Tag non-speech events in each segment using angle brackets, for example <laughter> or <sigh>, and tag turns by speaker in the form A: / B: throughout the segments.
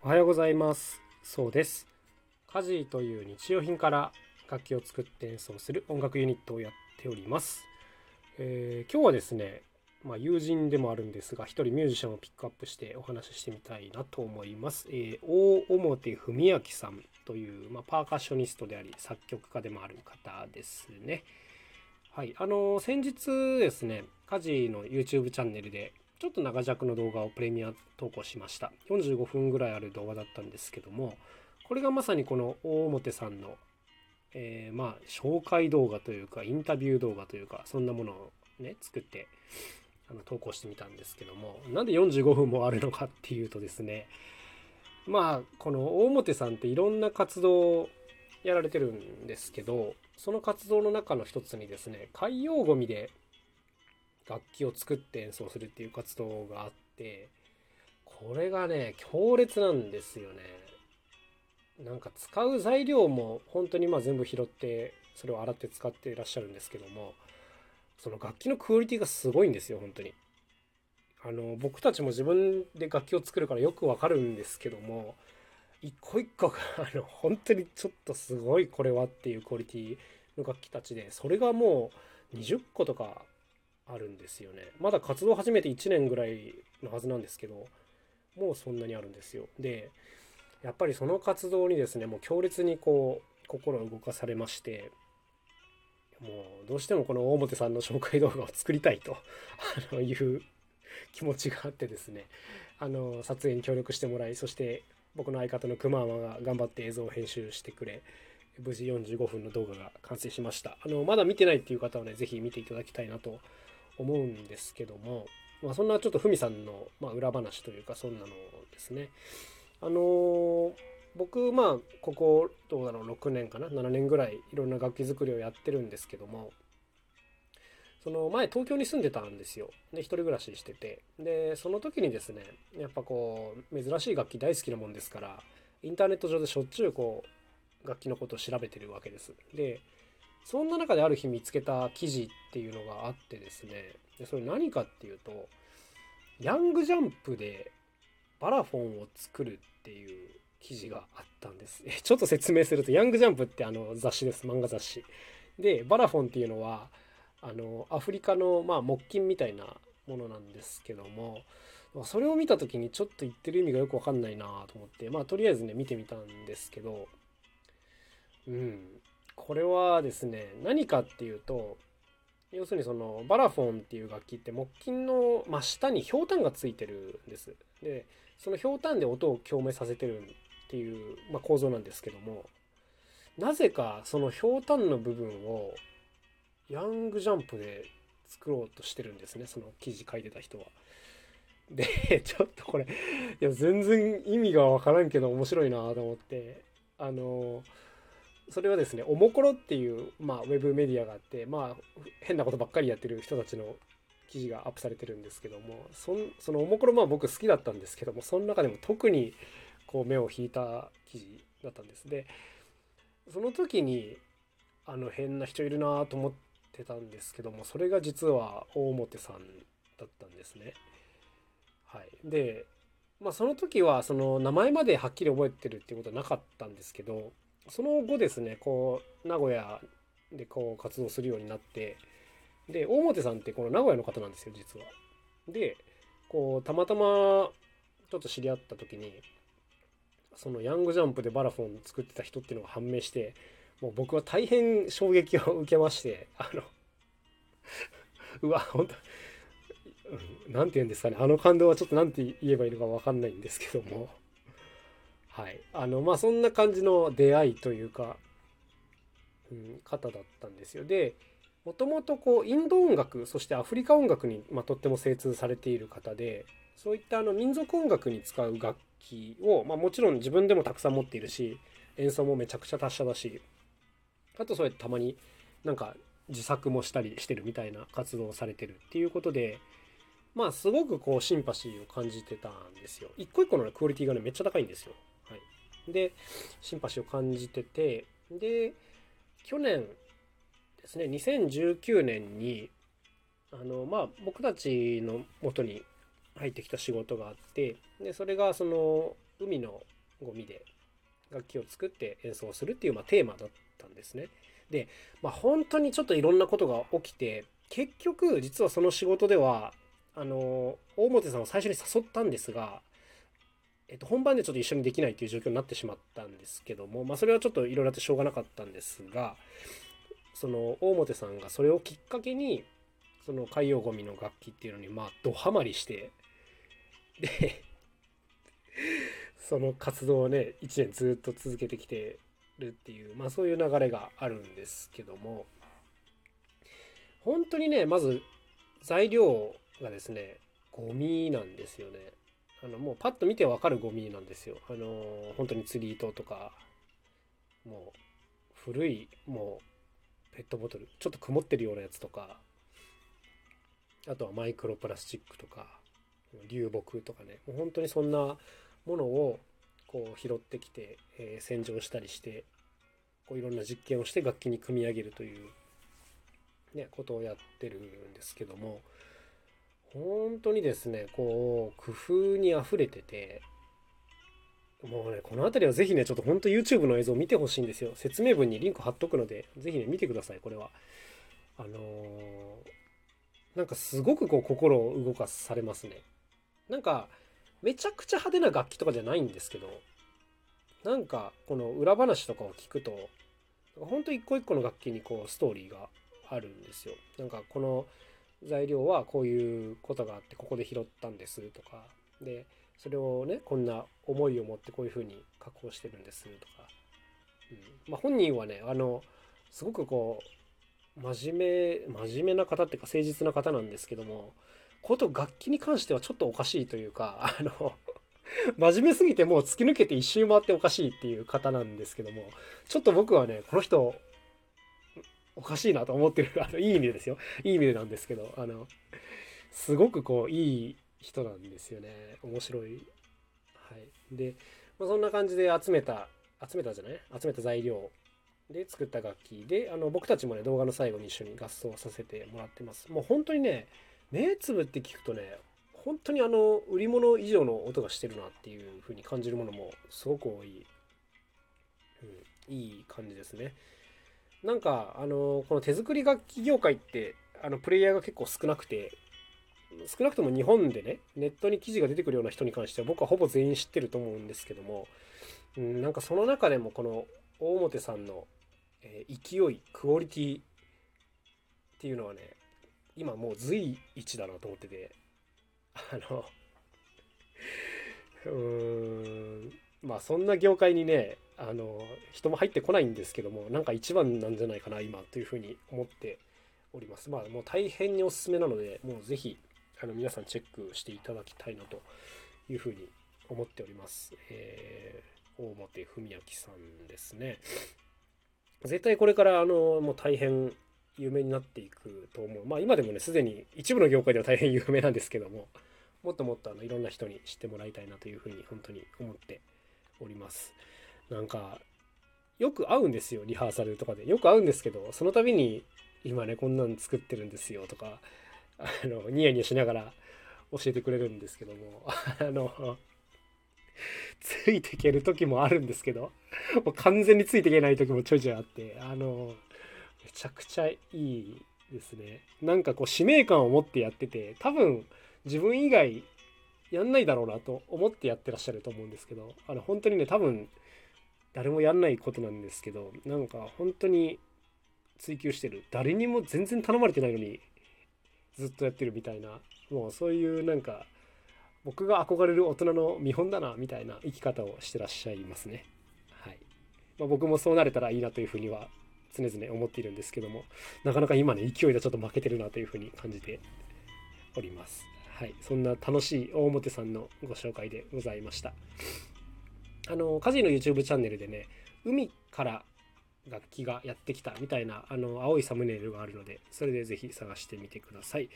A: おはようございます。そうです。家事という日用品から楽器を作って演奏する音楽ユニットをやっております、えー今日はですねまあ、友人でもあるんですが一人ミュージシャンをピックアップしてお話ししてみたいなと思います、えー大表文明さんという、まあ、パーカッショニストであり作曲家でもある方ですね。はい。あのー先日ですね家事の YouTube チャンネルでちょっと長尺の動画をプレミア投稿しました。45分ぐらいある動画だったんですけどもこれがまさにこの大表さんの、えーまあ紹介動画というかインタビュー動画というかそんなものをね作ってあの投稿してみたんですけどもなんで45分もあるのかっていうとですねまあこの大表さんっていろんな活動をやられてるんですけどその活動の中の一つにですね海洋ゴミで楽器を作って演奏するっていう活動があってこれがね強烈なんですよね。なんか使う材料も本当にまあ全部拾ってそれを洗って使っていらっしゃるんですけどもその楽器のクオリティがすごいんですよ本当に。あの僕たちも自分で楽器を作るからよくわかるんですけども一個一個が <laughs> あの本当にちょっとすごいこれはっていうクオリティの楽器たちでそれがもう20個とかあるんですよね。まだ活動始めて1年ぐらいのはずなんですけどもうそんなにあるんですよ。でやっぱりその活動にですねもう強烈にこう心を動かされましてもうどうしてもこの大表さんの紹介動画を作りたいという気持ちがあってですね。あの撮影に協力してもらいそして僕の相方のくままが頑張って映像を編集してくれ無事45分の動画が完成しました。あのまだ見てないっていう方はね是非見ていただきたいなと思うんですけども、まあ、そんなちょっとふみさんの、まあ、裏話というかそんなのですね。あのー僕まあここどうだろう6年かな7年ぐらいいろんな楽器作りをやってるんですけどもその前東京に住んでたんですよ。で一人暮らししてて。でその時にですねやっぱこう珍しい楽器大好きなもんですからインターネット上でしょっちゅうこう楽器のことを調べてるわけです。でそんな中である日見つけた記事っていうのがあってですねでそれ何かっていうとヤングジャンプでバラフォンを作るっていう記事があったんです。え <laughs> ちょっと説明すると、ヤングジャンプってあの雑誌です、漫画雑誌。で、バラフォンっていうのは、あの、アフリカの、まあ、木琴みたいなものなんですけども、それを見た時にちょっと言ってる意味がよくわかんないなと思って、まあ、とりあえずね、見てみたんですけど、うん、これはですね、何かっていうと、要するにそのバラフォンっていう楽器って木琴の真下にひょうたんがついてるんです。でそのひょうたんで音を共鳴させてるっていう、まあ、構造なんですけどもなぜかそのひょうたんの部分をヤングジャンプで作ろうとしてるんですねその記事書いてた人は。で <laughs> ちょっとこれいや全然意味がわからんけど面白いなと思ってあのそれはですねおもころっていう、まあ、ウェブメディアがあってまあ変なことばっかりやってる人たちの記事がアップされてるんですけどもそそのおもころまあ僕好きだったんですけどもその中でも特にこう目を引いた記事だったんですでその時にあの変な人いるなと思ってたんですけどもそれが実は大表さんだったんですね。はい、で、まあ、その時はその名前まではっきり覚えてるっていうことはなかったんですけどその後ですねこう名古屋でこう活動するようになってで大表さんってこの名古屋の方なんですよ実は。でこうたまたまちょっと知り合った時にそのヤングジャンプでバラフォン作ってた人っていうのが判明してもう僕は大変衝撃を受けましてあの <laughs> うわ本当なんて言うんですかねあの感動はちょっと何て言えばいいのか分かんないんですけどもはい。あのまあそんな感じの出会いというか、うん、方だったんですよ。でもともとこうインド音楽そしてアフリカ音楽に、まあ、とっても精通されている方でそういったあの民族音楽に使う楽器を、まあ、もちろん自分でもたくさん持っているし演奏もめちゃくちゃ達者だしあとそうやってたまになんか自作もしたりしてるみたいな活動をされてるっていうことでまあすごくこうシンパシーを感じてたんですよ。一個一個の、クオリティがねめっちゃ高いんですよ、はい、でシンパシーを感じててで去年ですね2019年にあのまあ僕たちのもとに入ってきた仕事があってでそれがその海のゴミで楽器を作って演奏するっていうまあテーマだったんですね。で、まあ、本当にちょっといろんなことが起きて結局実はその仕事ではあの大表さんを最初に誘ったんですが、えっと、本番でちょっと一緒にできないっていう状況になってしまったんですけども、まあ、それはちょっといろいろあってしょうがなかったんですがその大表さんがそれをきっかけにその海洋ゴミの楽器っていうのにまあドハマりしてで <laughs> その活動をね1年ずっと続けてきてるっていう、まあ、そういう流れがあるんですけども本当にねまず材料がですねゴミなんですよね。あのもうパッと見てわかるゴミなんですよ。あの本当に釣り糸とかもう古いもうペットボトルちょっと曇ってるようなやつとかあとはマイクロプラスチックとか流木とかね。もう本当にそんなものをこう拾ってきて、えー、洗浄したりしてこういろんな実験をして楽器に組み上げるという、ね、ことをやってるんですけども本当にですねこう工夫にあふれててもうねこの辺りはぜひねちょっと本当 YouTube の映像を見てほしいんですよ。説明文にリンク貼っとくのでぜひね見てくださいこれは。あのー、なんかすごくこう心を動かされますね。なんかめちゃくちゃ派手な楽器とかじゃないんですけどなんかこの裏話とかを聞くとほんと一個一個の楽器にこうストーリーがあるんですよ。なんかこの材料はこういうことがあってここで拾ったんですとかでそれをねこんな思いを持ってこういうふうに加工してるんですとか、うん。まあ、本人はねあのすごくこう真面目真面目な方っていうか誠実な方なんですけどもこと楽器に関してはちょっとおかしいというかあの真面目すぎてもう突き抜けて一周回っておかしいっていう方なんですけどもちょっと僕はねこの人おかしいなと思ってる。あのいい意味でですよ。いい意味でなんですけどあのすごくこういい人なんですよね。面白い。はい。で、まあ、そんな感じで集めた集めたじゃない？集めた材料。で作った楽器。であの僕たちもね動画の最後に一緒に合奏させてもらってます。もう本当にね目つぶって聞くとね本当にあの売り物以上の音がしてるなっていう風に感じるものもすごく多い、うん、いい感じですね。なんかあのこの手作り楽器業界ってあのプレイヤーが結構少なくて少なくとも日本でねネットに記事が出てくるような人に関しては僕はほぼ全員知ってると思うんですけども、うん、なんかその中でもこの大表さんの、えー、勢いクオリティっていうのはね今もう随一だなと思っててあの <laughs> うーんまあそんな業界にねあの人も入ってこないんですけどもなんか一番なんじゃないかな今というふうに思っております。まあもう大変におすすめなのでもう是非あの皆さんチェックしていただきたいなというふうに思っております、えー、大本文明さんですね。絶対これからあのもう大変有名になっていくと思う。まあ今でもねすでに一部の業界では大変有名なんですけどももっともっとあのいろんな人に知ってもらいたいなというふうに本当に思っております。なんかよく会うんですよリハーサルとかでよく会うんですけどその度に今ねこんなん作ってるんですよとかあのニヤニヤしながら教えてくれるんですけども <laughs> あのついていける時もあるんですけどもう完全についていけない時もちょいちょいあってあのめちゃくちゃいいですね。なんかこう使命感を持ってやってて、多分自分以外やんないだろうなと思ってやってらっしゃると思うんですけど、あの本当にね、多分誰もやんないことなんですけど、なんか本当に追求してる。誰にも全然頼まれてないのにずっとやってるみたいな、もうそういうなんか僕が憧れる大人の見本だなみたいな生き方をしてらっしゃいますね。はい。まあ、僕もそうなれたらいいなというふうには常々思っているんですけどもなかなか今ね勢いでちょっと負けてるなというふうに感じておりますはいそんな楽しい大表さんのご紹介でございましたあのカジの YouTube チャンネルでね海から楽器がやってきたみたいなあの青いサムネイルがあるのでそれでぜひ探してみてください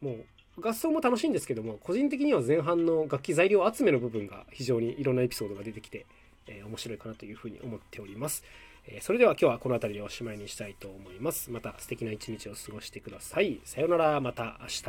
A: もう合奏も楽しいんですけども個人的には前半の楽器材料集めの部分が非常にいろんなエピソードが出てきて、えー、面白いかなというふうに思っておりますえそれでは今日はこの辺りでおしまいにしたいと思います。また素敵な一日を過ごしてください。さようなら、また明日。